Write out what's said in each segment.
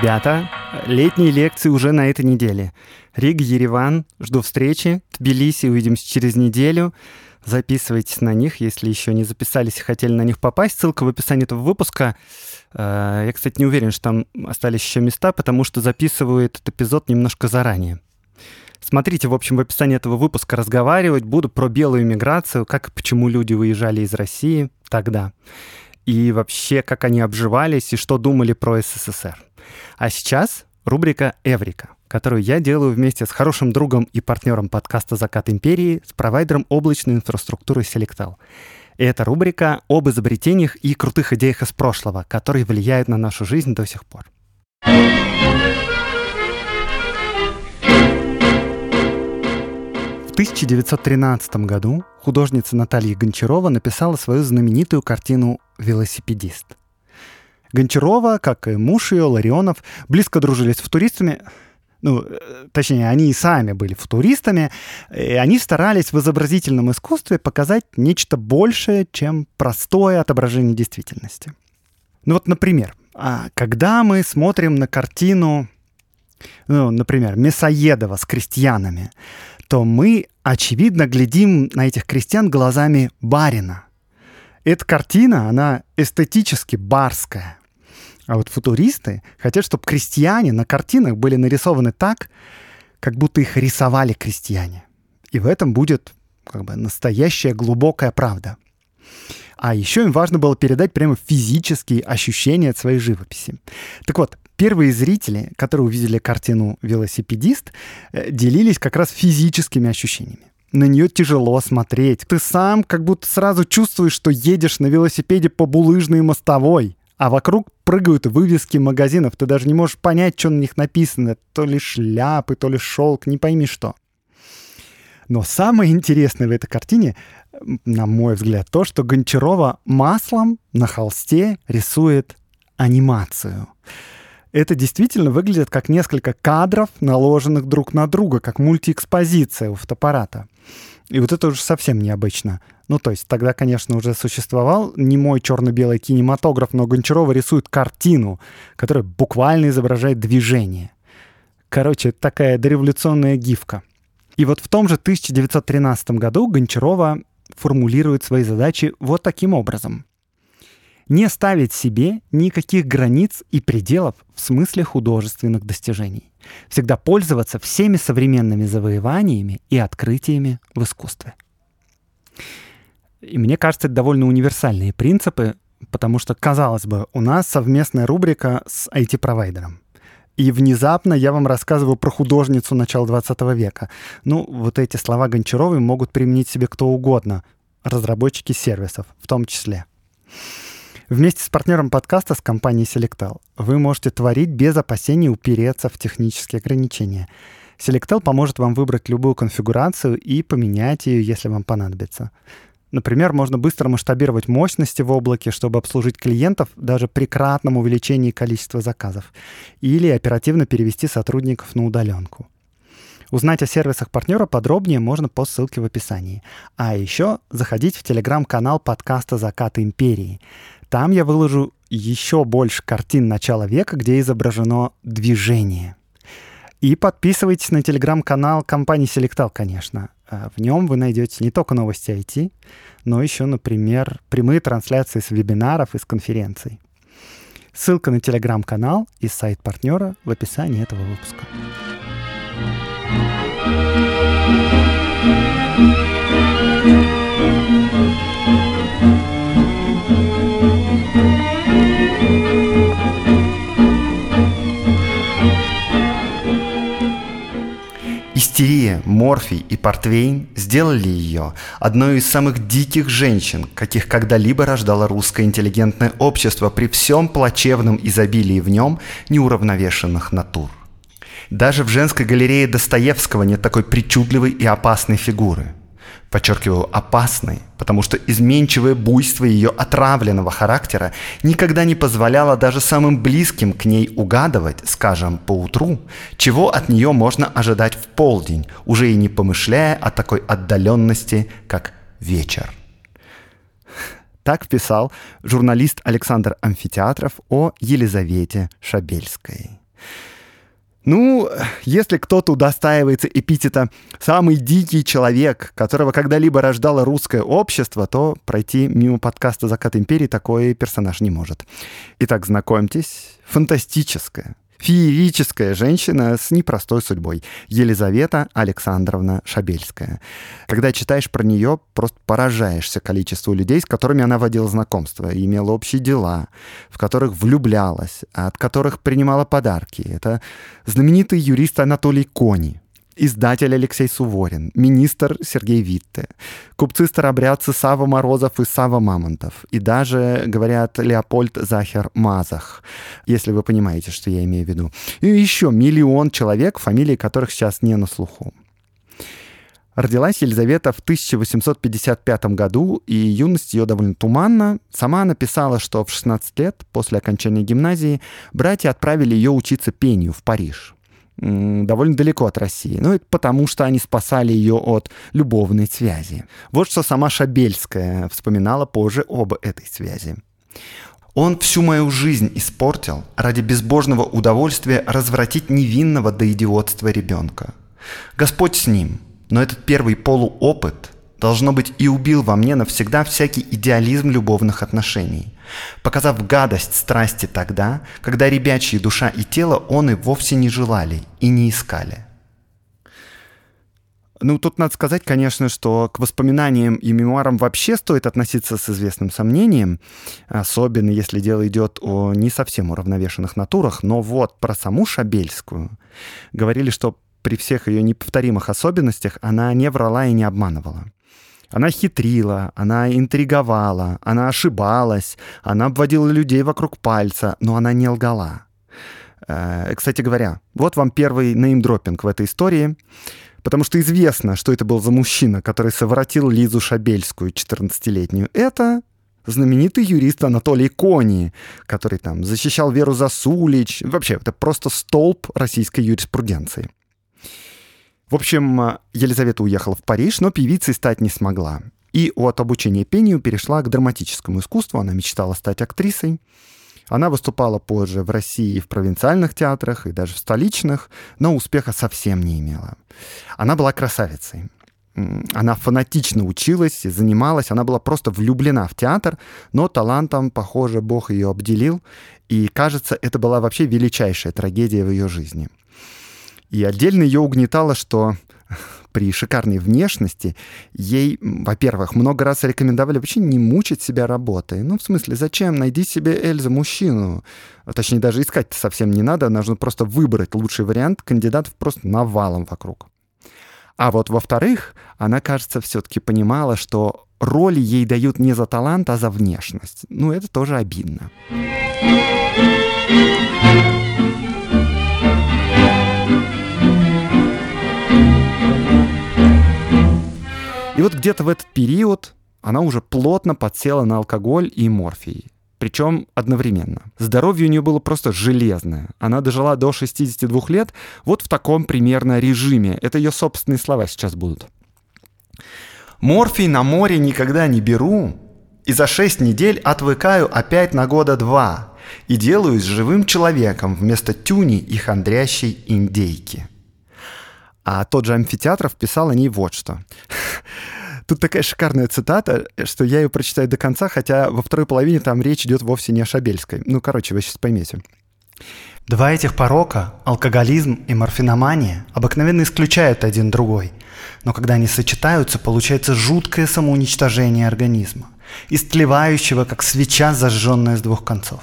Ребята, летние лекции уже на этой неделе. Рига, Ереван, жду встречи. Тбилиси, увидимся через неделю. Записывайтесь на них, если еще не записались и хотели на них попасть. Ссылка в описании этого выпуска. Э, я, кстати, не уверен, что там остались еще места, потому что записываю этот эпизод немножко заранее. Смотрите, в общем, в описании этого выпуска разговаривать буду про белую миграцию, как и почему люди выезжали из России тогда, и вообще, как они обживались и что думали про СССР. А сейчас рубрика «Эврика», которую я делаю вместе с хорошим другом и партнером подкаста «Закат империи» с провайдером облачной инфраструктуры Selectal. И это рубрика об изобретениях и крутых идеях из прошлого, которые влияют на нашу жизнь до сих пор. В 1913 году художница Наталья Гончарова написала свою знаменитую картину «Велосипедист». Гончарова, как и муж ее, Ларионов, близко дружили с футуристами, ну, э, точнее, они и сами были футуристами, и они старались в изобразительном искусстве показать нечто большее, чем простое отображение действительности. Ну вот, например, а, когда мы смотрим на картину, ну, например, Мясоедова с крестьянами, то мы, очевидно, глядим на этих крестьян глазами барина. Эта картина, она эстетически барская. А вот футуристы хотят, чтобы крестьяне на картинах были нарисованы так, как будто их рисовали крестьяне. И в этом будет как бы настоящая глубокая правда. А еще им важно было передать прямо физические ощущения от своей живописи. Так вот, первые зрители, которые увидели картину «Велосипедист», э, делились как раз физическими ощущениями. На нее тяжело смотреть. Ты сам как будто сразу чувствуешь, что едешь на велосипеде по булыжной мостовой а вокруг прыгают вывески магазинов. Ты даже не можешь понять, что на них написано. То ли шляпы, то ли шелк, не пойми что. Но самое интересное в этой картине, на мой взгляд, то, что Гончарова маслом на холсте рисует анимацию. Это действительно выглядит как несколько кадров, наложенных друг на друга, как мультиэкспозиция у фотоаппарата. И вот это уже совсем необычно. Ну, то есть тогда, конечно, уже существовал не мой черно-белый кинематограф, но Гончарова рисует картину, которая буквально изображает движение. Короче, такая дореволюционная гифка. И вот в том же 1913 году Гончарова формулирует свои задачи вот таким образом не ставить себе никаких границ и пределов в смысле художественных достижений. Всегда пользоваться всеми современными завоеваниями и открытиями в искусстве. И мне кажется, это довольно универсальные принципы, потому что, казалось бы, у нас совместная рубрика с IT-провайдером. И внезапно я вам рассказываю про художницу начала 20 века. Ну, вот эти слова Гончаровой могут применить себе кто угодно, разработчики сервисов в том числе. Вместе с партнером подкаста с компанией Selectal вы можете творить без опасений упереться в технические ограничения. Selectal поможет вам выбрать любую конфигурацию и поменять ее, если вам понадобится. Например, можно быстро масштабировать мощности в облаке, чтобы обслужить клиентов даже при кратном увеличении количества заказов. Или оперативно перевести сотрудников на удаленку. Узнать о сервисах партнера подробнее можно по ссылке в описании. А еще заходить в телеграм-канал подкаста «Закаты империи». Там я выложу еще больше картин начала века, где изображено движение. И подписывайтесь на телеграм-канал компании Selectal, конечно. А, в нем вы найдете не только новости IT, но еще, например, прямые трансляции с вебинаров и с конференций. Ссылка на телеграм-канал и сайт партнера в описании этого выпуска. Истерия, морфий и портвейн сделали ее одной из самых диких женщин, каких когда-либо рождало русское интеллигентное общество при всем плачевном изобилии в нем неуравновешенных натур. Даже в женской галерее Достоевского нет такой причудливой и опасной фигуры – подчеркиваю, опасной, потому что изменчивое буйство ее отравленного характера никогда не позволяло даже самым близким к ней угадывать, скажем, по утру, чего от нее можно ожидать в полдень, уже и не помышляя о такой отдаленности, как вечер. Так писал журналист Александр Амфитеатров о Елизавете Шабельской. Ну, если кто-то удостаивается эпитета «самый дикий человек, которого когда-либо рождало русское общество», то пройти мимо подкаста «Закат империи» такой персонаж не может. Итак, знакомьтесь, фантастическая, феерическая женщина с непростой судьбой. Елизавета Александровна Шабельская. Когда читаешь про нее, просто поражаешься количеству людей, с которыми она водила знакомства, имела общие дела, в которых влюблялась, от которых принимала подарки. Это знаменитый юрист Анатолий Кони, издатель Алексей Суворин, министр Сергей Витте, купцы-старобрядцы Сава Морозов и Сава Мамонтов, и даже, говорят, Леопольд Захер Мазах, если вы понимаете, что я имею в виду. И еще миллион человек, фамилии которых сейчас не на слуху. Родилась Елизавета в 1855 году, и юность ее довольно туманна. Сама написала, что в 16 лет, после окончания гимназии, братья отправили ее учиться пению в Париж довольно далеко от России. Ну, это потому, что они спасали ее от любовной связи. Вот что сама Шабельская вспоминала позже об этой связи. Он всю мою жизнь испортил ради безбожного удовольствия развратить невинного до идиотства ребенка. Господь с ним, но этот первый полуопыт, должно быть, и убил во мне навсегда всякий идеализм любовных отношений показав гадость страсти тогда, когда ребячьи душа и тело он и вовсе не желали и не искали. Ну, тут надо сказать, конечно, что к воспоминаниям и мемуарам вообще стоит относиться с известным сомнением, особенно если дело идет о не совсем уравновешенных натурах, но вот про саму Шабельскую говорили, что при всех ее неповторимых особенностях она не врала и не обманывала. Она хитрила, она интриговала, она ошибалась, она обводила людей вокруг пальца, но она не лгала. Э, кстати говоря, вот вам первый неймдропинг в этой истории, потому что известно, что это был за мужчина, который совратил Лизу Шабельскую, 14-летнюю. Это знаменитый юрист Анатолий Кони, который там защищал Веру Засулич. Вообще, это просто столб российской юриспруденции. В общем, э, Елизавета уехала в Париж, но певицей стать не смогла. И от обучения пению перешла к драматическому искусству. Она мечтала стать актрисой. Она выступала позже в России в провинциальных театрах, и даже в столичных, но успеха совсем не имела. Она была красавицей. Она фанатично училась, занималась, она была просто влюблена в театр, но талантом, похоже, Бог ее обделил, и, кажется, это была вообще величайшая трагедия в ее жизни — и отдельно ее угнетало, что при шикарной внешности ей, во-первых, много раз рекомендовали вообще не мучить себя работой. Ну, в смысле, зачем? Найди себе, Эльза, мужчину. А точнее, даже искать совсем не надо, нужно просто выбрать лучший вариант, кандидатов просто навалом вокруг. А вот во-вторых, она, кажется, все-таки понимала, что роли ей дают не за талант, а за внешность. Ну, это тоже обидно. И вот где-то в этот период она уже плотно подсела на алкоголь и морфий. Причем одновременно. Здоровье у нее было просто железное. Она дожила до 62 лет вот в таком примерно режиме. Это ее собственные слова сейчас будут. Морфий на море никогда не беру, и за 6 недель отвыкаю опять на года два и делаюсь живым человеком вместо тюни и хандрящей индейки. А тот же Амфитеатров писал о ней вот что. Тут такая шикарная цитата, что я ее прочитаю до конца, хотя во второй половине там речь идет вовсе не о Шабельской. Ну, короче, вы сейчас поймете. Два этих порока, алкоголизм и морфиномания, обыкновенно исключают один другой. Но когда они сочетаются, получается жуткое самоуничтожение организма, истлевающего, как свеча, зажженная с двух концов.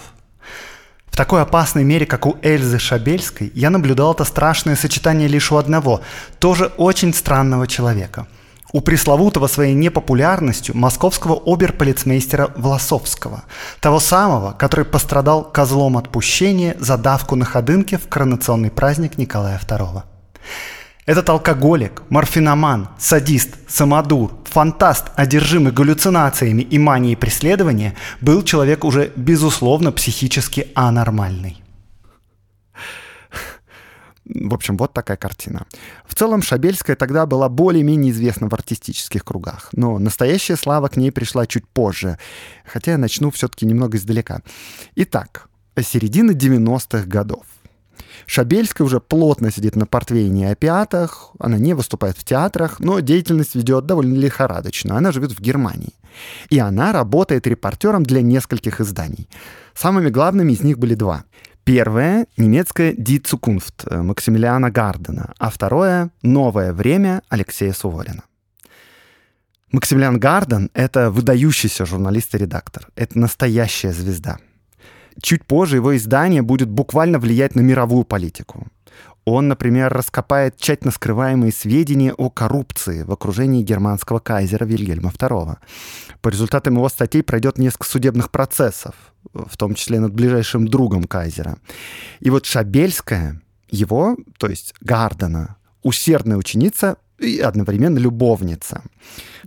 В такой опасной мере, как у Эльзы Шабельской, я наблюдал это страшное сочетание лишь у одного, тоже очень странного человека. У пресловутого своей непопулярностью московского оберполицмейстера Власовского, того самого, который пострадал козлом отпущения за давку на ходынке в коронационный праздник Николая II. Этот алкоголик, морфиноман, садист, самодур, фантаст, одержимый галлюцинациями и манией преследования, был человек уже безусловно психически анормальный. В общем, вот такая картина. В целом, Шабельская тогда была более-менее известна в артистических кругах, но настоящая слава к ней пришла чуть позже, хотя я начну все-таки немного издалека. Итак, середина 90-х годов. Шабельская уже плотно сидит на портвейне и опиатах, она не выступает в театрах, но деятельность ведет довольно лихорадочно. Она живет в Германии. И она работает репортером для нескольких изданий. Самыми главными из них были два. Первое — немецкое «Die Zukunft» Максимилиана Гардена, а второе — «Новое время» Алексея Суворина. Максимилиан Гарден — это выдающийся журналист и редактор. Это настоящая звезда — чуть позже его издание будет буквально влиять на мировую политику. Он, например, раскопает тщательно скрываемые сведения о коррупции в окружении германского кайзера Вильгельма II. По результатам его статей пройдет несколько судебных процессов, в том числе над ближайшим другом кайзера. И вот Шабельская, его, то есть Гардена, усердная ученица и одновременно любовница.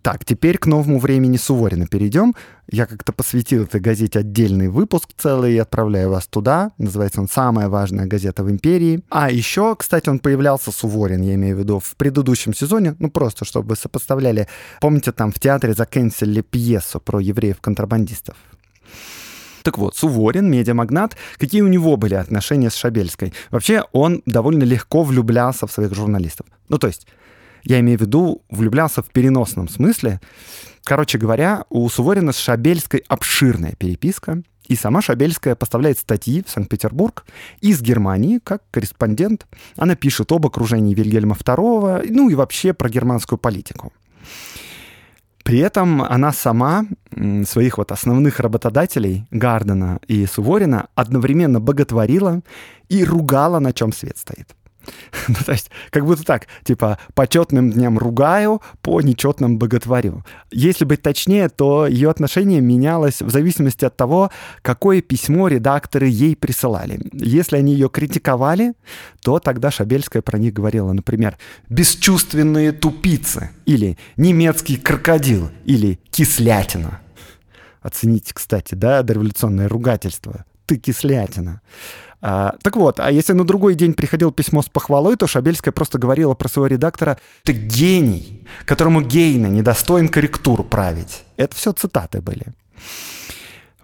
Так, теперь к новому времени Суворина перейдем. Я как-то посвятил этой газете отдельный выпуск целый и отправляю вас туда. Называется он «Самая важная газета в империи». А еще, кстати, он появлялся, Суворин, я имею в виду, в предыдущем сезоне, ну просто, чтобы сопоставляли. Помните, там в театре заканчивали пьесу про евреев-контрабандистов? Так вот, Суворин, медиамагнат, какие у него были отношения с Шабельской? Вообще, он довольно легко влюблялся в своих журналистов. Ну, то есть, я имею в виду, влюблялся в переносном смысле. Короче говоря, у Суворина с Шабельской обширная переписка, и сама Шабельская поставляет статьи в Санкт-Петербург из Германии, как корреспондент. Она пишет об окружении Вильгельма II, ну и вообще про германскую политику. При этом она сама своих вот основных работодателей, Гардена и Суворина, одновременно боготворила и ругала, на чем свет стоит. ну, то есть, как будто так, типа, по четным дням ругаю, по нечетным боготворю. Если быть точнее, то ее отношение менялось в зависимости от того, какое письмо редакторы ей присылали. Если они ее критиковали, то тогда Шабельская про них говорила, например, «бесчувственные тупицы» или «немецкий крокодил» или «кислятина». Оцените, кстати, да, дореволюционное ругательство. «Ты кислятина». А, так вот, а если на другой день приходил письмо с похвалой, то Шабельская просто говорила про своего редактора «Ты гений, которому гейна недостоин корректуру править». Это все цитаты были.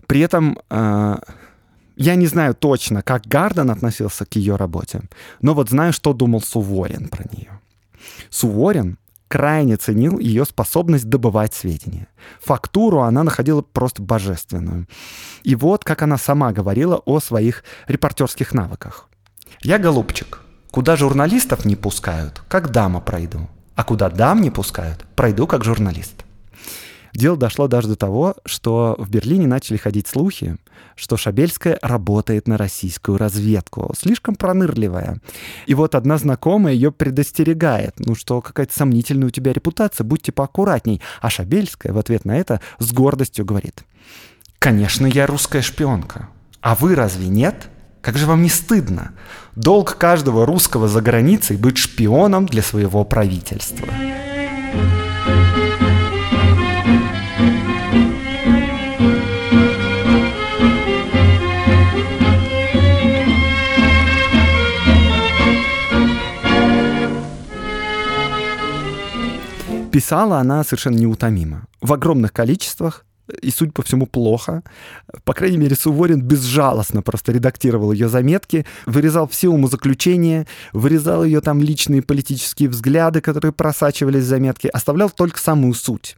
При этом э, я не знаю точно, как Гарден относился к ее работе, но вот знаю, что думал Суворин про нее. Суворин крайне ценил ее способность добывать сведения. Фактуру она находила просто божественную. И вот как она сама говорила о своих репортерских навыках. «Я голубчик. Куда журналистов не пускают, как дама пройду. А куда дам не пускают, пройду как журналист». Дело дошло даже до того, что в Берлине начали ходить слухи, что Шабельская работает на российскую разведку, слишком пронырливая. И вот одна знакомая ее предостерегает, ну что какая-то сомнительная у тебя репутация, будьте поаккуратней. А Шабельская в ответ на это с гордостью говорит, «Конечно, я русская шпионка. А вы разве нет?» Как же вам не стыдно? Долг каждого русского за границей быть шпионом для своего правительства. Писала она совершенно неутомимо. В огромных количествах, и, судя по всему, плохо. По крайней мере, Суворин безжалостно просто редактировал ее заметки, вырезал все умозаключения, вырезал ее там личные политические взгляды, которые просачивались в заметки, оставлял только самую суть.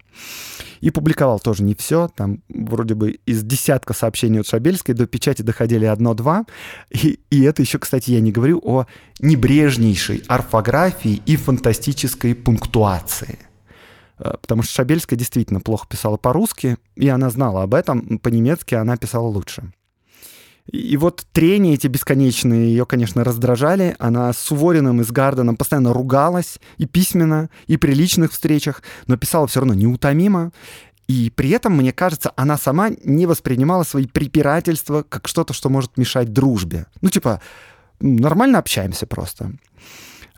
И публиковал тоже не все. Там вроде бы из десятка сообщений от Шабельской до печати доходили одно-два. И, и это еще, кстати, я не говорю о небрежнейшей орфографии и фантастической пунктуации. Э, потому что Шабельская действительно плохо писала по-русски, и она знала об этом, по-немецки она писала лучше. И вот трения эти бесконечные ее, конечно, раздражали. Она с Сувориным и с Гарденом постоянно ругалась и письменно, и при личных встречах, но писала все равно неутомимо. И при этом, мне кажется, она сама не воспринимала свои препирательства как что-то, что может мешать дружбе. Ну, типа, нормально общаемся просто.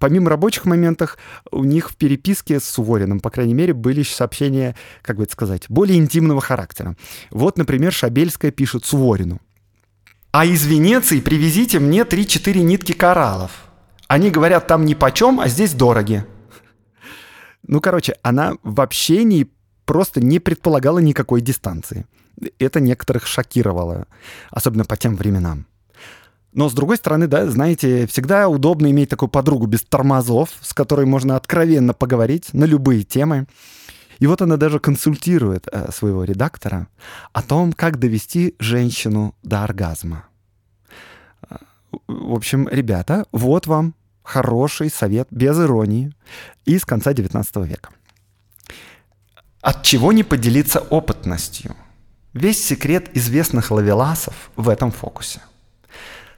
Помимо рабочих моментов, у них в переписке с Сувориным, по крайней мере, были сообщения, как бы это сказать, более интимного характера. Вот, например, Шабельская пишет Суворину. «А из Венеции привезите мне 3-4 нитки кораллов. Они говорят, там ни почем, а здесь дороги». Ну, короче, она в общении просто не предполагала никакой дистанции. Это некоторых шокировало, особенно по тем временам. Но, с другой стороны, да, знаете, всегда удобно иметь такую подругу без тормозов, с которой можно откровенно поговорить на любые темы. И вот она даже консультирует э, своего редактора о том, как довести женщину до оргазма. Э, в общем, ребята, вот вам хороший совет без иронии из конца XIX века. От чего не поделиться опытностью? Весь секрет известных лавеласов в этом фокусе.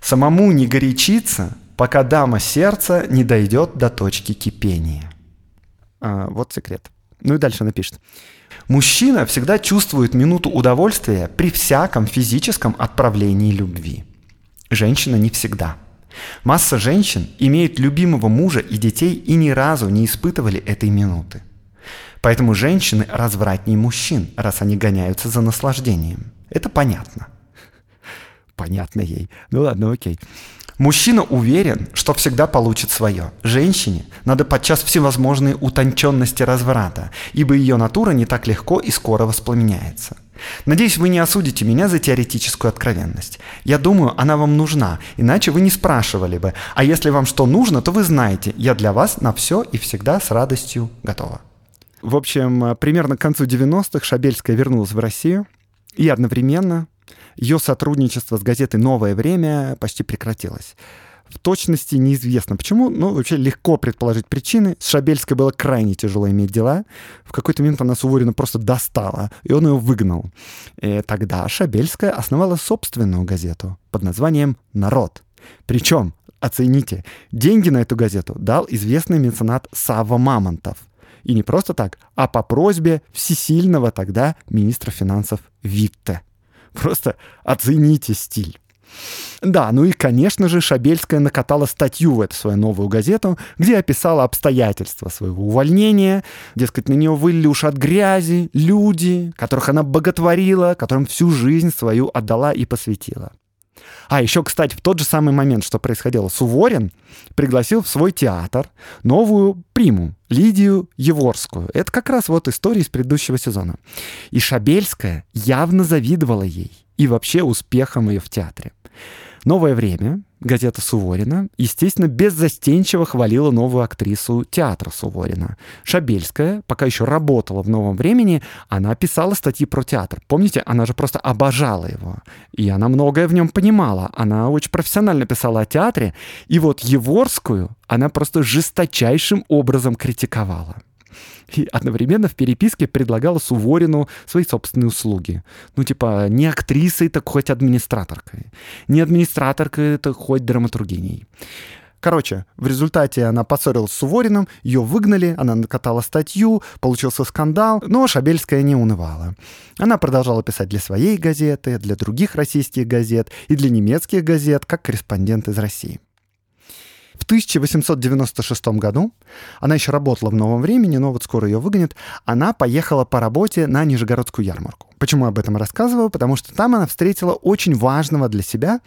Самому не горячиться, пока дама сердца не дойдет до точки кипения. А, вот секрет. Ну и дальше напишет. Мужчина всегда чувствует минуту удовольствия при всяком физическом отправлении любви. Женщина не всегда. Масса женщин имеют любимого мужа и детей и ни разу не испытывали этой минуты. Поэтому женщины развратнее мужчин, раз они гоняются за наслаждением. Это понятно. Понятно ей. Ну ладно, окей. Мужчина уверен, что всегда получит свое. Женщине надо подчас всевозможные утонченности разврата, ибо ее натура не так легко и скоро воспламеняется. Надеюсь, вы не осудите меня за теоретическую откровенность. Я думаю, она вам нужна, иначе вы не спрашивали бы. А если вам что нужно, то вы знаете, я для вас на все и всегда с радостью готова. В общем, примерно к концу 90-х Шабельская вернулась в Россию, и одновременно ее сотрудничество с газетой «Новое время» почти прекратилось. В точности неизвестно почему, но вообще легко предположить причины. С Шабельской было крайне тяжело иметь дела. В какой-то момент она Суворина просто достала, и он ее выгнал. И тогда Шабельская основала собственную газету под названием «Народ». Причем, оцените, деньги на эту газету дал известный меценат Сава Мамонтов – и не просто так, а по просьбе всесильного тогда министра финансов Витте. Просто оцените стиль. Да, ну и, конечно же, Шабельская накатала статью в эту свою новую газету, где описала обстоятельства своего увольнения. Дескать, на нее вылили уж от грязи люди, которых она боготворила, которым всю жизнь свою отдала и посвятила. А еще, кстати, в тот же самый момент, что происходило, Суворин пригласил в свой театр новую приму, Лидию Еворскую. Это как раз вот история из предыдущего сезона. И Шабельская явно завидовала ей и вообще успехам ее в театре. «Новое время», газета Суворина, естественно, беззастенчиво хвалила новую актрису театра Суворина. Шабельская, пока еще работала в «Новом времени», она писала статьи про театр. Помните, она же просто обожала его. И она многое в нем понимала. Она очень профессионально писала о театре. И вот Еворскую она просто жесточайшим образом критиковала и одновременно в переписке предлагала Суворину свои собственные услуги. Ну, типа, не актрисой, так хоть администраторкой. Не администраторкой, так хоть драматургиней. Короче, в результате она поссорилась с Сувориным, ее выгнали, она накатала статью, получился скандал, но Шабельская не унывала. Она продолжала писать для своей газеты, для других российских газет и для немецких газет, как корреспондент из России. В 1896 году, она еще работала в «Новом времени», но вот скоро ее выгонят, она поехала по работе на Нижегородскую ярмарку. Почему об этом рассказываю? Потому что там она встретила очень важного для себя,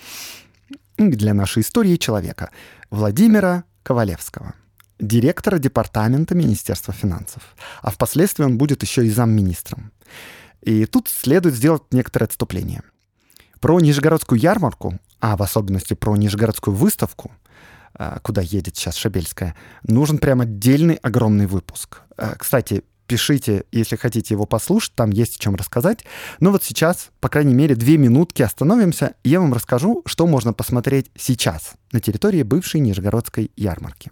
для нашей истории человека, Владимира Ковалевского директора департамента Министерства финансов. А впоследствии он будет еще и замминистром. И тут следует сделать некоторое отступление. Про Нижегородскую ярмарку, а в особенности про Нижегородскую выставку, куда едет сейчас Шабельская, нужен прям отдельный огромный выпуск. А, кстати, пишите, если хотите его послушать, там есть о чем рассказать. Но вот сейчас, по крайней мере, две минутки остановимся, и я вам расскажу, что можно посмотреть сейчас на территории бывшей Нижегородской ярмарки.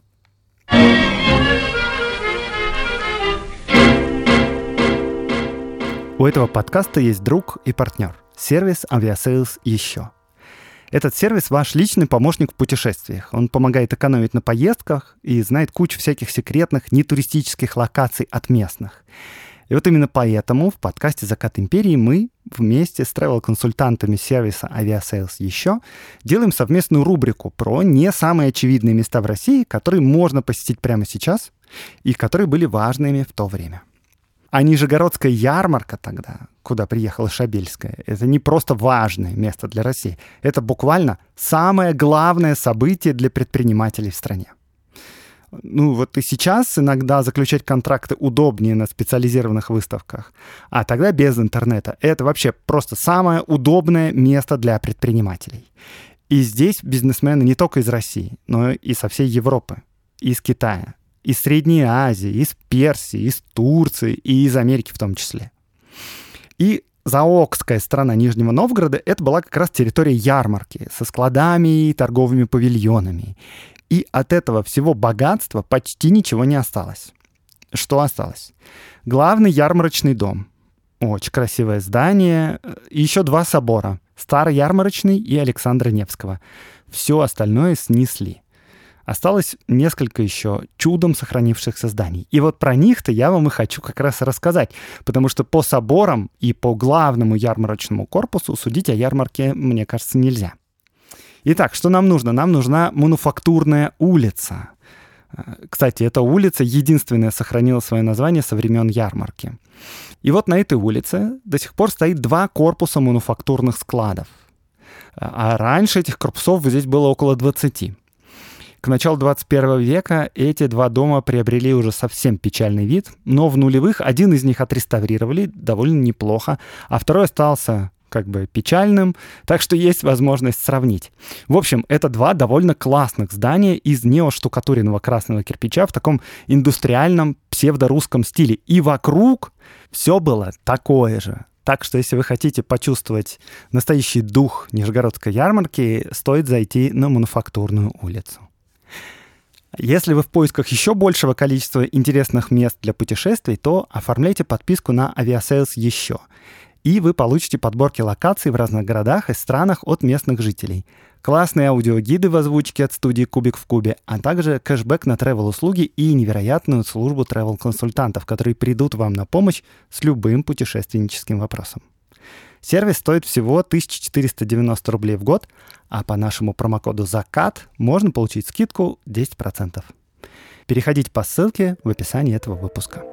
У этого подкаста есть друг и партнер — сервис Aviasales еще — Этот сервис ваш личный помощник в путешествиях. Он помогает экономить на поездках и знает кучу всяких секретных нетуристических локаций от местных. И вот именно поэтому в подкасте «Закат империи» мы вместе с travel-консультантами сервиса Aviasales еще делаем совместную рубрику про не самые очевидные места в России, которые можно посетить прямо сейчас и которые были важными в то время. А Нижегородская ярмарка тогда, куда приехала Шабельская, это не просто важное место для России. Это буквально самое главное событие для предпринимателей в стране. Ну вот и сейчас иногда заключать контракты удобнее на специализированных выставках, а тогда без интернета. Это вообще просто самое удобное место для предпринимателей. И здесь бизнесмены не только из России, но и со всей Европы, из Китая, из Средней Азии, из Персии, из Турции и из Америки в том числе. И Заокская страна Нижнего Новгорода — это была как раз территория ярмарки со складами и торговыми павильонами. И от этого всего богатства почти ничего не осталось. Что осталось? Главный ярмарочный дом. Очень красивое здание. И еще два собора. Старый ярмарочный и Александра Невского. Все остальное снесли. Осталось несколько еще чудом сохранившихся зданий. И вот про них-то я вам и хочу как раз рассказать, потому что по соборам и по главному ярмарочному корпусу судить о ярмарке, мне кажется, нельзя. Итак, что нам нужно? Нам нужна мануфактурная улица. Кстати, эта улица единственная сохранила свое название со времен ярмарки. И вот на этой улице до сих пор стоит два корпуса мануфактурных складов. А раньше этих корпусов здесь было около 20. К началу 21 века эти два дома приобрели уже совсем печальный вид, но в нулевых один из них отреставрировали довольно неплохо, а второй остался как бы печальным, так что есть возможность сравнить. В общем, это два довольно классных здания из неоштукатуренного красного кирпича в таком индустриальном псевдорусском стиле. И вокруг все было такое же. Так что, если вы хотите почувствовать настоящий дух Нижегородской ярмарки, стоит зайти на Мануфактурную улицу. Если вы в поисках еще большего количества интересных мест для путешествий, то оформляйте подписку на Aviasales еще. И вы получите подборки локаций в разных городах и странах от местных жителей. Классные аудиогиды в озвучке от студии Кубик в Кубе, а также кэшбэк на travel-услуги и невероятную службу travel-консультантов, которые придут вам на помощь с любым путешественническим вопросом. Сервис стоит всего 1490 рублей в год, а по нашему промокоду «Закат» можно получить скидку 10%. Переходите по ссылке в описании этого выпуска.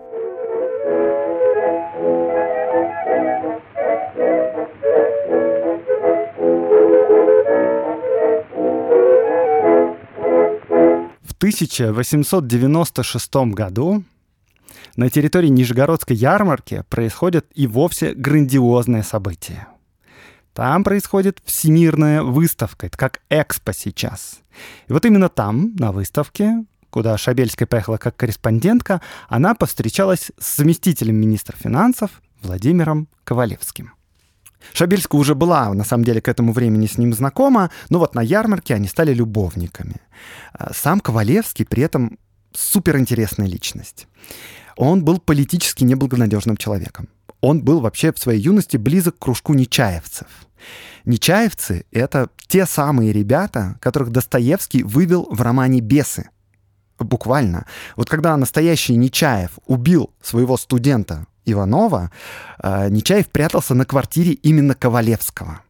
В 1896 году на территории Нижегородской ярмарки происходят и вовсе грандиозные события. Там происходит всемирная выставка, это как экспо сейчас. И вот именно там, на выставке, куда Шабельская поехала как корреспондентка, она повстречалась с заместителем министра финансов Владимиром Ковалевским. Шабельская уже была, на самом деле, к этому времени с ним знакома, но вот на ярмарке они стали любовниками. А сам Ковалевский при этом суперинтересная личность он был политически неблагонадежным человеком. Он был вообще в своей юности близок к кружку нечаевцев. Нечаевцы — это те самые ребята, которых Достоевский вывел в романе «Бесы». Буквально. Вот когда настоящий Нечаев убил своего студента Иванова, э, Нечаев прятался на квартире именно Ковалевского —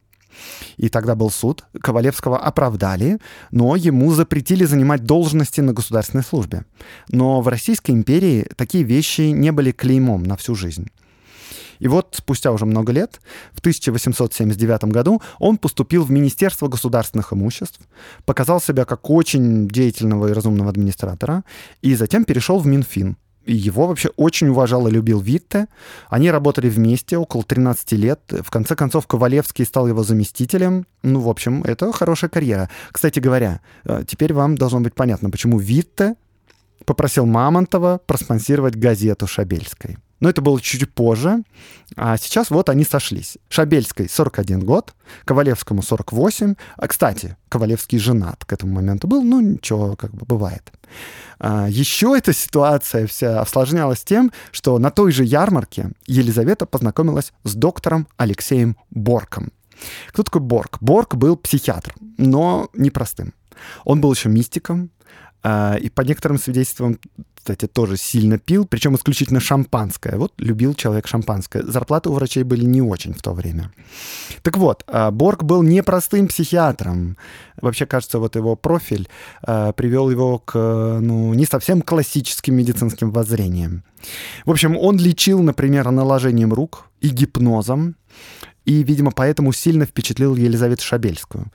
и тогда был суд, Ковалевского оправдали, но ему запретили занимать должности на государственной службе. Но в Российской империи такие вещи не были клеймом на всю жизнь. И вот спустя уже много лет, в 1879 году, он поступил в Министерство государственных имуществ, показал себя как очень деятельного и разумного администратора, и затем перешел в Минфин, его вообще очень уважал и любил Витте. Они работали вместе около 13 лет. В конце концов, Ковалевский стал его заместителем. Ну, в общем, это хорошая карьера. Кстати говоря, э, теперь вам должно быть понятно, почему Витте попросил Мамонтова проспонсировать газету Шабельской. Но это было чуть позже. А сейчас вот они сошлись. Шабельской 41 год, Ковалевскому 48. А, кстати, Ковалевский женат к этому моменту был. Ну, ничего, как бы бывает. А, еще эта ситуация вся осложнялась тем, что на той же ярмарке Елизавета познакомилась с доктором Алексеем Борком. Кто такой Борг? Борг был психиатр, но непростым. Он был еще мистиком, и по некоторым свидетельствам, кстати, тоже сильно пил, причем исключительно шампанское. Вот любил человек шампанское. Зарплаты у врачей были не очень в то время. Так вот, а, Борг был непростым психиатром. Вообще, кажется, вот его профиль а, привел его к ну, не совсем классическим медицинским воззрениям. В общем, он лечил, например, наложением рук и гипнозом и, видимо, поэтому сильно впечатлил Елизавету Шабельскую.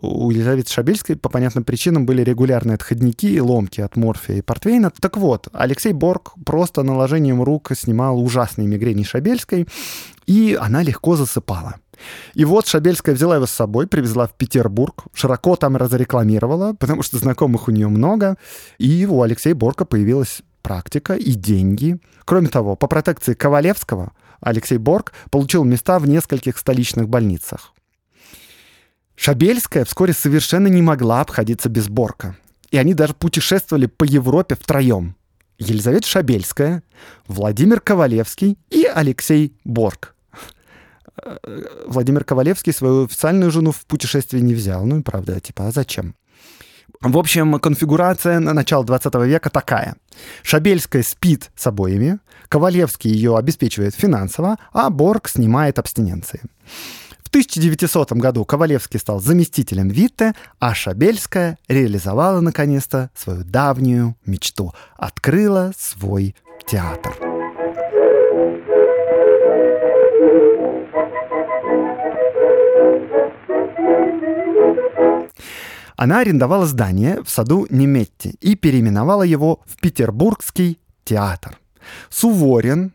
У Елизаветы Шабельской по понятным причинам были регулярные отходники и ломки от морфия и портвейна. Так вот, Алексей Борг просто наложением рук снимал ужасные мигрени Шабельской, и она легко засыпала. И вот Шабельская взяла его с собой, привезла в Петербург, широко там разрекламировала, потому что знакомых у нее много, и у Алексея Борка появилась практика и деньги. Кроме того, по протекции Ковалевского Алексей Борг получил места в нескольких столичных больницах. Шабельская вскоре совершенно не могла обходиться без Борка. И они даже путешествовали по Европе втроем. Елизавета Шабельская, Владимир Ковалевский и Алексей Борг. Владимир Ковалевский свою официальную жену в путешествие не взял. Ну и правда, типа, а зачем? В общем, конфигурация на начало 20 века такая. Шабельская спит с обоими, Ковалевский ее обеспечивает финансово, а Борг снимает абстиненции. В 1900 году Ковалевский стал заместителем Витте, а Шабельская реализовала наконец-то свою давнюю мечту. Открыла свой театр. Она арендовала здание в саду Неметти и переименовала его в Петербургский театр. Суворин,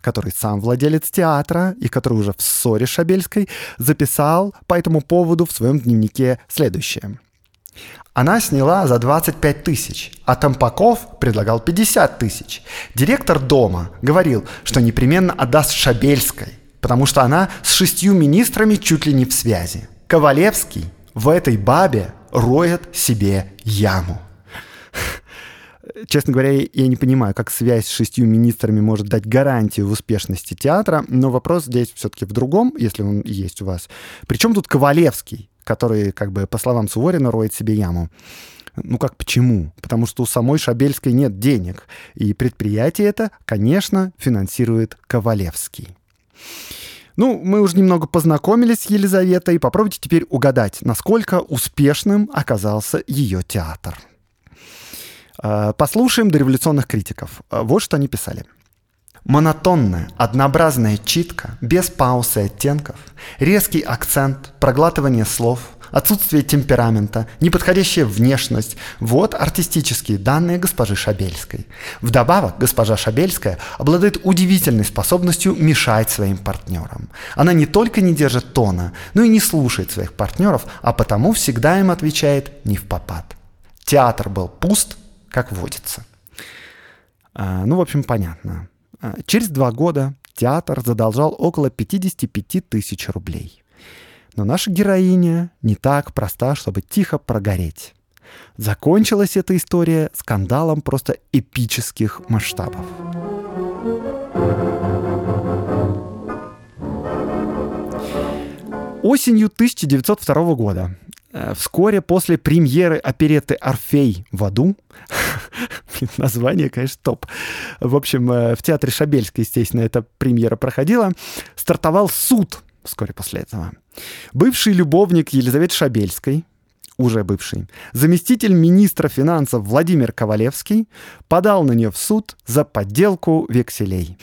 который сам владелец театра и который уже в ссоре с Шабельской, записал по этому поводу в своем дневнике следующее. Она сняла за 25 тысяч, а Тампаков предлагал 50 тысяч. Директор дома говорил, что непременно отдаст Шабельской, потому что она с шестью министрами чуть ли не в связи. Ковалевский в этой бабе роет себе яму. Честно говоря, я не понимаю, как связь с шестью министрами может дать гарантию в успешности театра, но вопрос здесь все-таки в другом, если он есть у вас. Причем тут Ковалевский, который, как бы, по словам Суворина, роет себе яму. Ну как почему? Потому что у самой Шабельской нет денег. И предприятие это, конечно, финансирует Ковалевский. Ну, мы уже немного познакомились с Елизаветой. Попробуйте теперь угадать, насколько успешным оказался ее театр. А, послушаем дореволюционных критиков. А, вот что они писали. Монотонная, однообразная читка, без пауз и оттенков, резкий акцент, проглатывание слов, отсутствие темперамента, неподходящая внешность – вот артистические данные госпожи Шабельской. Вдобавок, госпожа Шабельская обладает удивительной способностью мешать своим партнерам. Она не только не держит тона, но и не слушает своих партнеров, а потому всегда им отвечает не в попад. Театр был пуст, как водится. А, ну, в общем, понятно. А, через два года театр задолжал около 55 тысяч рублей. Но наша героиня не так проста, чтобы тихо прогореть. Закончилась эта история скандалом просто эпических масштабов. Осенью 1902 года, э, вскоре после премьеры опереты «Орфей в аду», название, конечно, топ. В общем, э, в театре Шабельской, естественно, эта премьера проходила, стартовал суд вскоре после этого. Бывший любовник Елизаветы Шабельской, уже бывший, заместитель министра финансов Владимир Ковалевский подал на нее в суд за подделку векселей.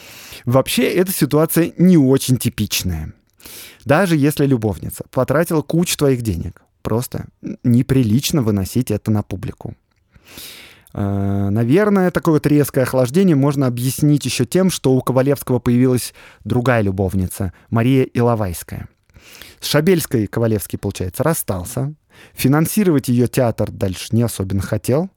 Вообще, эта ситуация не очень типичная. Даже если любовница потратила кучу твоих денег, просто неприлично выносить это на публику. Э, наверное, такое вот резкое охлаждение можно объяснить еще тем, что у Ковалевского появилась другая любовница, Мария Иловайская. С Шабельской Ковалевский, получается, расстался. Финансировать ее театр дальше не особенно хотел.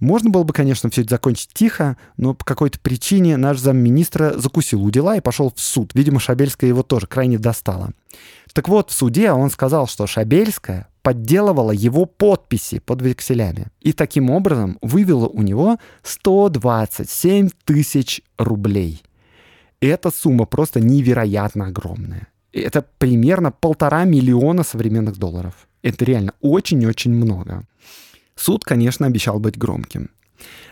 Можно было бы, конечно, все это закончить тихо, но по какой-то причине наш замминистра закусил у дела и пошел в суд. Видимо, Шабельская его тоже крайне достала. Так вот, в суде он сказал, что Шабельская подделывала его подписи под векселями. И таким образом вывела у него 127 тысяч рублей. Эта сумма просто невероятно огромная. Это примерно полтора миллиона современных долларов. Это реально очень-очень много. Суд, конечно, обещал быть громким.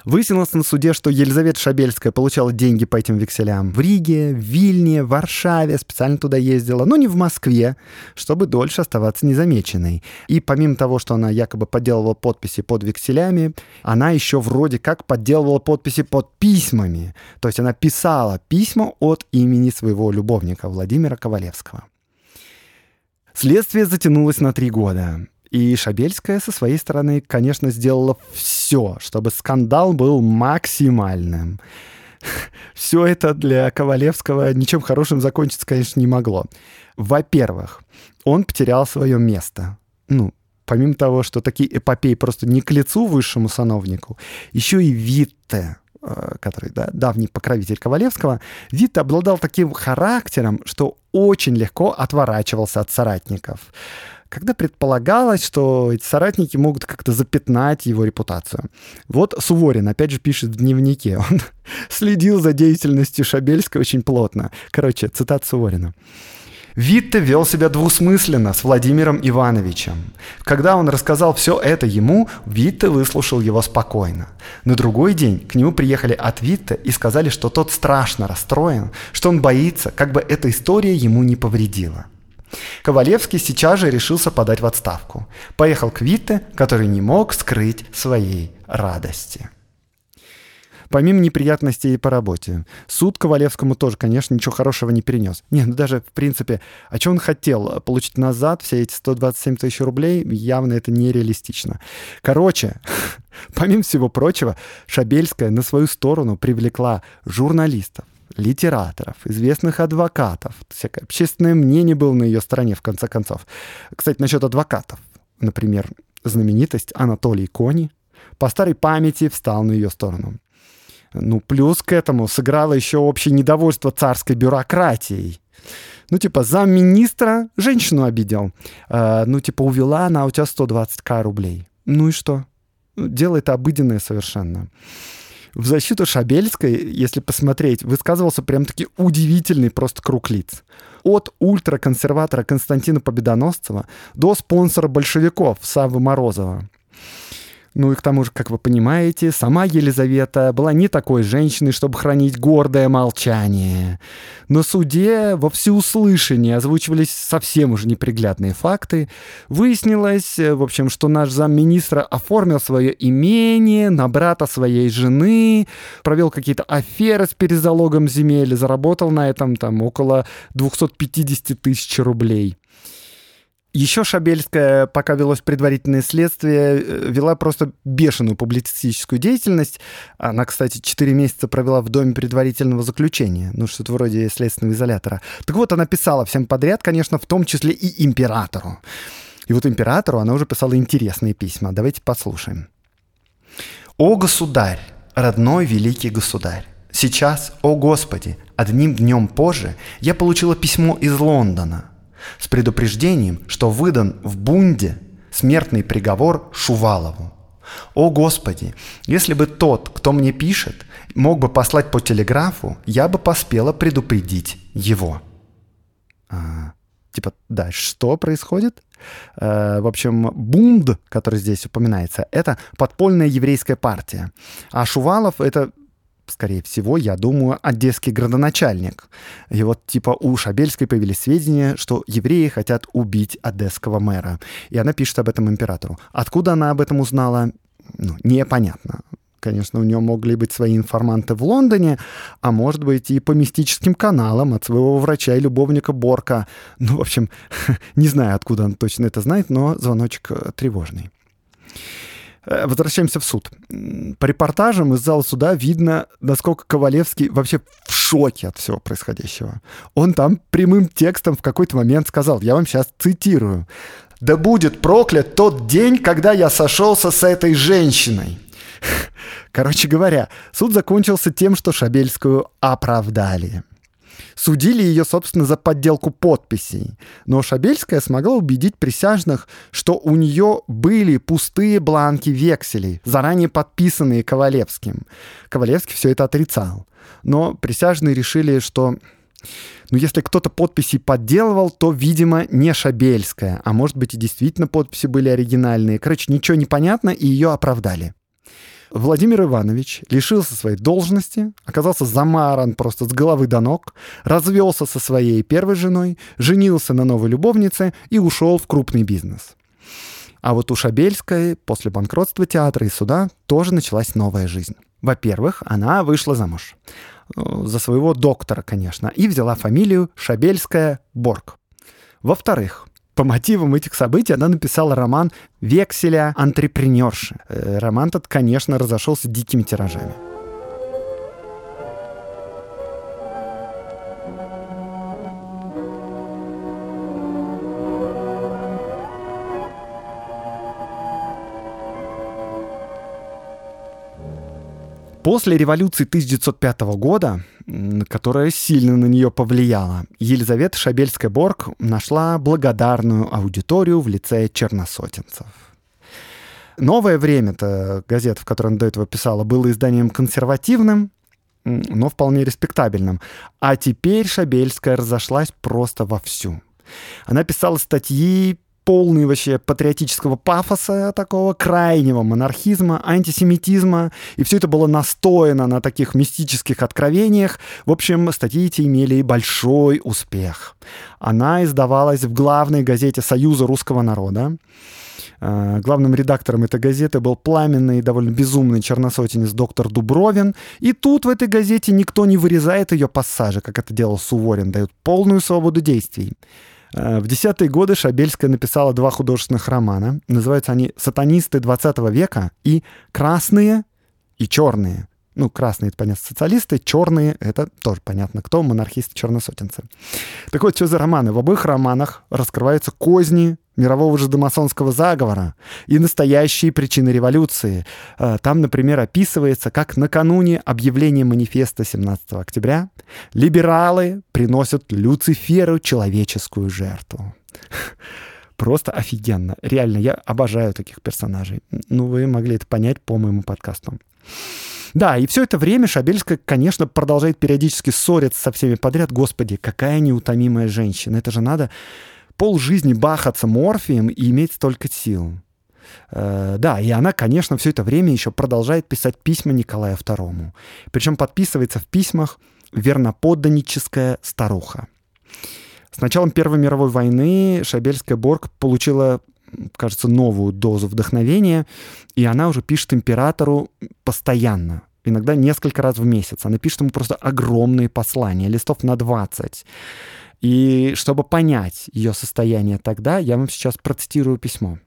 Выяснилось на суде, что Елизавета Шабельская получала деньги по этим векселям в Риге, в Вильне, в Варшаве, специально туда ездила, но не в Москве, чтобы дольше оставаться незамеченной. И помимо того, что она якобы подделывала подписи под векселями, она еще вроде как подделывала подписи под письмами. То есть она писала письма от имени своего любовника Владимира Ковалевского. Следствие затянулось на три года. И Шабельская со своей стороны, конечно, сделала все, чтобы скандал был максимальным. Все это для Ковалевского ничем хорошим закончиться, конечно, не могло. Во-первых, он потерял свое место. Ну, помимо того, что такие эпопеи просто не к лицу высшему сановнику, еще и Витте, э, который да, давний покровитель Ковалевского, Витте обладал таким характером, что очень легко отворачивался от соратников когда предполагалось, что эти соратники могут как-то запятнать его репутацию. Вот Суворин, опять же, пишет в дневнике. Он следил за деятельностью Шабельской очень плотно. Короче, цитат Суворина. Витте вел себя двусмысленно с Владимиром Ивановичем. Когда он рассказал все это ему, Витте выслушал его спокойно. На другой день к нему приехали от Витте и сказали, что тот страшно расстроен, что он боится, как бы эта история ему не повредила. Ковалевский сейчас же решился подать в отставку. Поехал к Витте, который не мог скрыть своей радости. Помимо неприятностей по работе, суд Ковалевскому тоже, конечно, ничего хорошего не перенес. Не, ну даже, в принципе, а что он хотел? Получить назад все эти 127 тысяч рублей? Явно это нереалистично. Короче, помимо всего прочего, Шабельская на свою сторону привлекла журналистов, литераторов, известных адвокатов. Всякое общественное мнение было на ее стороне, в конце концов. Кстати, насчет адвокатов. Например, знаменитость Анатолий Кони по старой памяти встал на ее сторону. Ну, плюс к этому сыграло еще общее недовольство царской бюрократией. Ну, типа, замминистра женщину обидел. Э, ну, типа, увела она у тебя 120к рублей. Ну и что? Дело это обыденное совершенно. В защиту Шабельской, если посмотреть, высказывался прям-таки удивительный просто круг лиц. От ультраконсерватора Константина Победоносцева до спонсора большевиков Савы Морозова. Ну и к тому же, как вы понимаете, сама Елизавета была не такой женщиной, чтобы хранить гордое молчание. На суде во всеуслышание озвучивались совсем уже неприглядные факты. Выяснилось, в общем, что наш замминистра оформил свое имение на брата своей жены, провел какие-то аферы с перезалогом земель, заработал на этом там около 250 тысяч рублей. Еще Шабельская, пока велось предварительное следствие, э, вела просто бешеную публицистическую деятельность. Она, кстати, 4 месяца провела в доме предварительного заключения, ну, что-то вроде следственного изолятора. Так вот, она писала всем подряд, конечно, в том числе и императору. И вот императору она уже писала интересные письма. Давайте послушаем. «О, государь, родной великий государь! Сейчас, о Господи, одним днем позже я получила письмо из Лондона – с предупреждением, что выдан в Бунде смертный приговор Шувалову. О Господи, если бы тот, кто мне пишет, мог бы послать по телеграфу, я бы поспела предупредить его. А, типа, да, что происходит? Э, в общем, Бунд, который здесь упоминается, это подпольная еврейская партия. А Шувалов — это скорее всего, я думаю, одесский градоначальник. И вот типа у Шабельской появились сведения, что евреи хотят убить одесского мэра. И она пишет об этом императору. Откуда она об этом узнала, ну, непонятно. Конечно, у нее могли быть свои информанты в Лондоне, а может быть и по мистическим каналам от своего врача и любовника Борка. Ну, в общем, не знаю, откуда он точно это знает, но звоночек э, тревожный. Э, возвращаемся в суд. По репортажам из зала суда видно, насколько Ковалевский вообще в шоке от всего происходящего. Он там прямым текстом в какой-то момент сказал, я вам сейчас цитирую, «Да будет проклят тот день, когда я сошелся с этой женщиной». Короче говоря, суд закончился тем, что Шабельскую оправдали. Судили ее, собственно, за подделку подписей. Но Шабельская смогла убедить присяжных, что у нее были пустые бланки векселей, заранее подписанные Ковалевским. Ковалевский все это отрицал. Но присяжные решили, что Но если кто-то подписи подделывал, то, видимо, не Шабельская, а может быть и действительно подписи были оригинальные. Короче, ничего не понятно, и ее оправдали. Владимир Иванович лишился своей должности, оказался замаран просто с головы до ног, развелся со своей первой женой, женился на новой любовнице и ушел в крупный бизнес. А вот у Шабельской после банкротства театра и суда тоже началась новая жизнь. Во-первых, она вышла замуж. Э, за своего доктора, конечно, и взяла фамилию Шабельская-Борг. Во-вторых, по мотивам этих событий она написала роман «Векселя антрепренерши». Э, роман этот, конечно, разошелся дикими тиражами. После революции 1905 года, которая сильно на нее повлияла, Елизавета Шабельская-Борг нашла благодарную аудиторию в лице черносотенцев. «Новое время»-то, газета, в которой она до этого писала, было изданием консервативным, но вполне респектабельным. А теперь Шабельская разошлась просто вовсю. Она писала статьи полный вообще патриотического пафоса такого, крайнего монархизма, антисемитизма, и все это было настояно на таких мистических откровениях. В общем, статьи эти имели большой успех. Она издавалась в главной газете Союза русского народа. А, главным редактором этой газеты был пламенный довольно безумный черносотенец доктор Дубровин. И тут в этой газете никто не вырезает ее пассажи, как это делал Суворин, дают полную свободу действий. Э, в десятые годы Шабельская написала два художественных романа. Называются они «Сатанисты 20 века» и «Красные и черные». Ну, красные, это понятно, социалисты, черные, это тоже понятно, кто, монархисты, черносотенцы. Так вот, что за романы? В обоих романах раскрываются козни мирового же домасонского заговора и настоящие причины революции. Э, там, например, описывается, как накануне объявления манифеста 17 октября либералы приносят Люциферу человеческую жертву. Просто офигенно. Реально, я обожаю таких персонажей. Ну, вы могли это понять по моему подкасту. Да, и все это время Шабельская, конечно, продолжает периодически ссориться со всеми подряд. Господи, какая неутомимая женщина. Это же надо пол жизни бахаться морфием и иметь столько сил. Э, да, и она, конечно, все это время еще продолжает писать письма Николаю II. Причем подписывается в письмах верноподданническая старуха. С началом Первой мировой войны Шабельская Борг получила, кажется, новую дозу вдохновения, и она уже пишет императору постоянно, иногда несколько раз в месяц. Она пишет ему просто огромные послания, листов на 20. И чтобы понять ее состояние тогда, я вам сейчас процитирую письмо.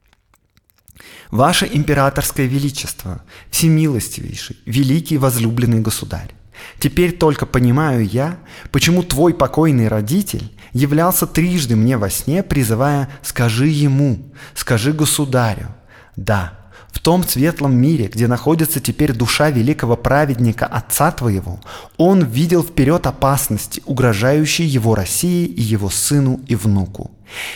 «Ваше императорское величество, всемилостивейший, великий возлюбленный государь, теперь только понимаю я, почему твой покойный родитель являлся трижды мне во сне, призывая «скажи ему, скажи государю». Да, в том светлом мире, где находится теперь душа великого праведника Отца Твоего, он видел вперед опасности, угрожающие его России и его сыну и внуку.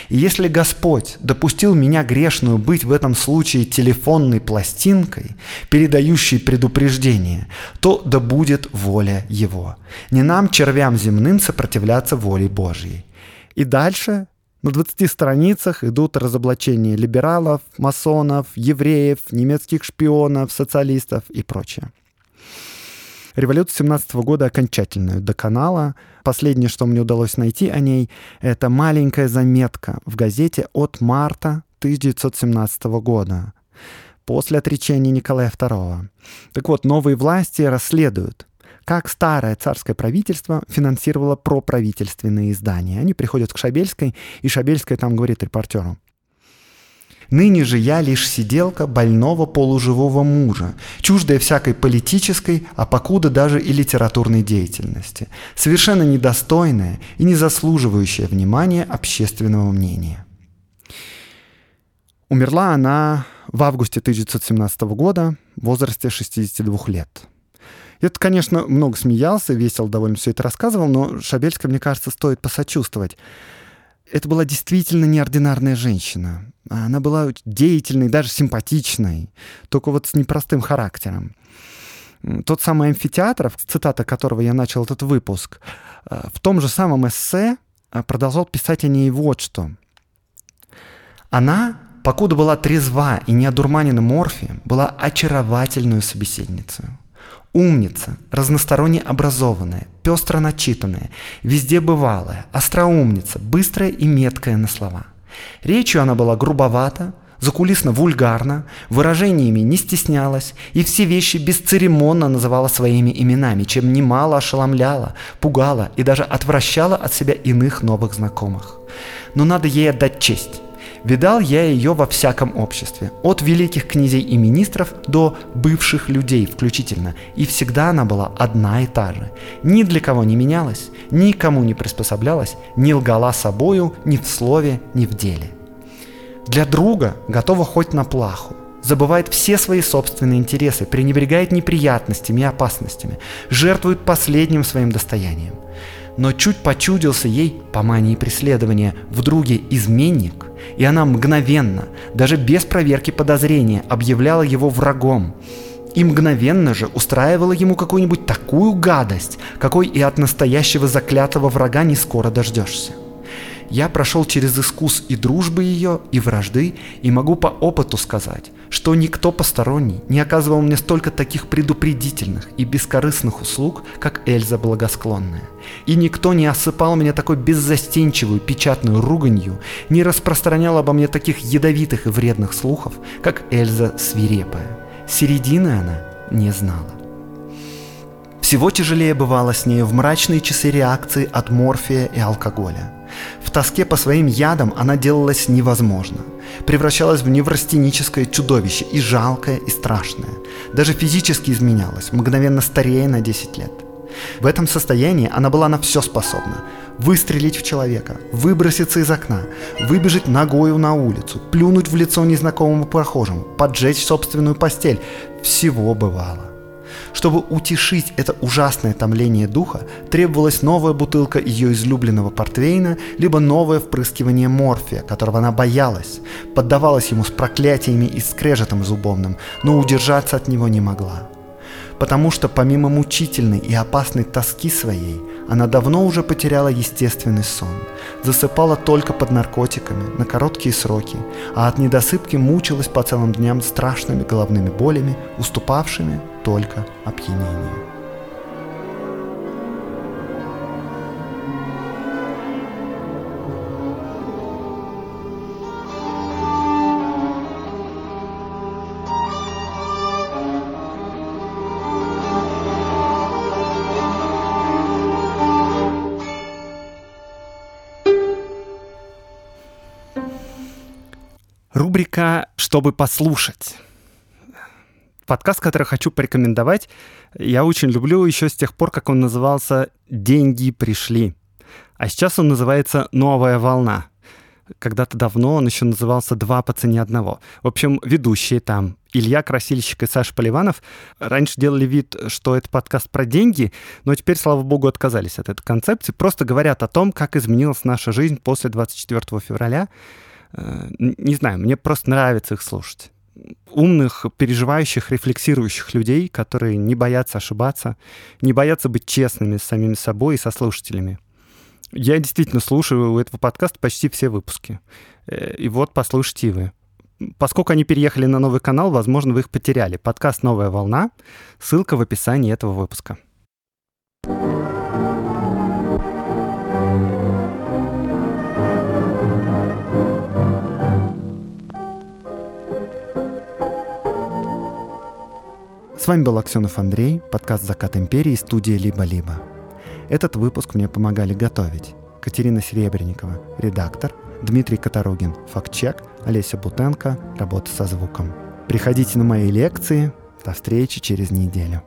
И если Господь допустил меня грешную быть в этом случае телефонной пластинкой, передающей предупреждение, то да будет воля Его. Не нам, червям земным, сопротивляться воле Божьей. И дальше на 20 страницах идут разоблачения либералов, масонов, евреев, немецких шпионов, социалистов и прочее. Революция 17 года окончательно доконала. Последнее, что мне удалось найти о ней, это маленькая заметка в газете от марта 1917 года, после отречения Николая II. Так вот, новые власти расследуют, как старое царское правительство финансировало проправительственные издания. Они приходят к Шабельской, и Шабельская там говорит репортеру. Ныне же я лишь сиделка больного полуживого мужа, чуждая всякой политической, а покуда даже и литературной деятельности, совершенно недостойная и не заслуживающая внимания общественного мнения. Умерла она в августе 1917 года в возрасте 62 лет. Я, конечно, много смеялся, весело довольно все это рассказывал, но Шабельской, мне кажется, стоит посочувствовать. Это была действительно неординарная женщина. Она была деятельной, даже симпатичной, только вот с непростым характером. Тот самый амфитеатр, цитата которого я начал этот выпуск, э, в том же самом эссе э, продолжал писать о ней вот что. Она, покуда была трезва и не одурманена морфием, была очаровательную собеседницей. Умница, разносторонне образованная, пестро начитанная, везде бывалая, остроумница, быстрая и меткая на слова. Речью она была грубовата, закулисно вульгарна, выражениями не стеснялась и все вещи бесцеремонно называла своими именами, чем немало ошеломляла, пугала и даже отвращала от себя иных новых знакомых. Но надо ей отдать честь. Видал я ее во всяком обществе, от великих князей и министров до бывших людей включительно, и всегда она была одна и та же. Ни для кого не менялась, никому не приспособлялась, не лгала собою ни в слове, ни в деле. Для друга готова хоть на плаху, забывает все свои собственные интересы, пренебрегает неприятностями и опасностями, жертвует последним своим достоянием. Но чуть почудился ей, по мании преследования, в друге изменник – и она мгновенно, даже без проверки подозрения, объявляла его врагом. И мгновенно же устраивала ему какую-нибудь такую гадость, какой и от настоящего заклятого врага не скоро дождешься. Я прошел через искус и дружбы ее, и вражды, и могу по опыту сказать, что никто посторонний не оказывал мне столько таких предупредительных и бескорыстных услуг, как Эльза Благосклонная. И никто не осыпал меня такой беззастенчивую печатную руганью, не распространял обо мне таких ядовитых и вредных слухов, как Эльза Свирепая. Середины она не знала. Всего тяжелее бывало с ней в мрачные часы реакции от морфия и алкоголя. В тоске по своим ядам она делалась невозможна. Превращалась в неврастеническое чудовище и жалкое, и страшное. Даже физически изменялась, мгновенно старея на 10 лет. В этом состоянии она была на все способна. Выстрелить в человека, выброситься из окна, выбежать ногою на улицу, плюнуть в лицо незнакомому прохожему, поджечь собственную постель. Всего бывало. Чтобы утешить это ужасное томление духа, требовалась новая бутылка ее излюбленного портвейна, либо новое впрыскивание морфия, которого она боялась, поддавалась ему с проклятиями и скрежетом зубовным, но удержаться от него не могла. Потому что помимо мучительной и опасной тоски своей, она давно уже потеряла естественный сон, засыпала только под наркотиками на короткие сроки, а от недосыпки мучилась по целым дням страшными головными болями, уступавшими только опьянению. Рубрика «Чтобы послушать». Подкаст, который хочу порекомендовать, я очень люблю еще с тех пор, как он назывался «Деньги пришли». А сейчас он называется «Новая волна». Когда-то давно он еще назывался «Два по цене одного». В общем, ведущие там Илья Красильщик и Саша Поливанов раньше делали вид, что это подкаст про деньги, но теперь, слава богу, отказались от этой концепции. Просто говорят о том, как изменилась наша жизнь после 24 февраля не знаю, мне просто нравится их слушать. Умных, переживающих, рефлексирующих людей, которые не боятся ошибаться, не боятся быть честными с самими собой и со слушателями. Я действительно слушаю у этого подкаста почти все выпуски. Э, и вот послушайте вы. Поскольку они переехали на новый канал, возможно, вы их потеряли. Подкаст «Новая волна». Ссылка в описании этого выпуска. С вами был Аксенов Андрей, подкаст «Закат империи» студия «Либо-либо». Этот выпуск мне помогали готовить Катерина Серебренникова, редактор, Дмитрий Которогин, фактчек, Олеся Бутенко, работа со звуком. Приходите на мои лекции. До встречи через неделю.